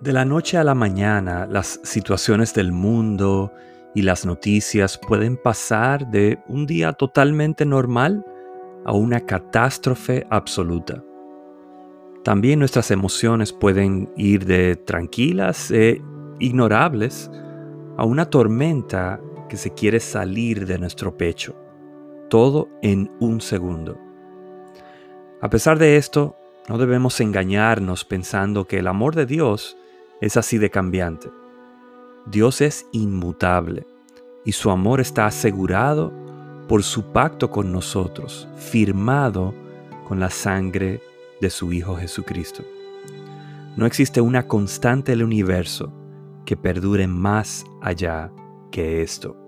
De la noche a la mañana, las situaciones del mundo y las noticias pueden pasar de un día totalmente normal a una catástrofe absoluta. También nuestras emociones pueden ir de tranquilas e ignorables a una tormenta que se quiere salir de nuestro pecho. Todo en un segundo. A pesar de esto, no debemos engañarnos pensando que el amor de Dios es así de cambiante. Dios es inmutable y su amor está asegurado por su pacto con nosotros, firmado con la sangre de su Hijo Jesucristo. No existe una constante del universo que perdure más allá que esto.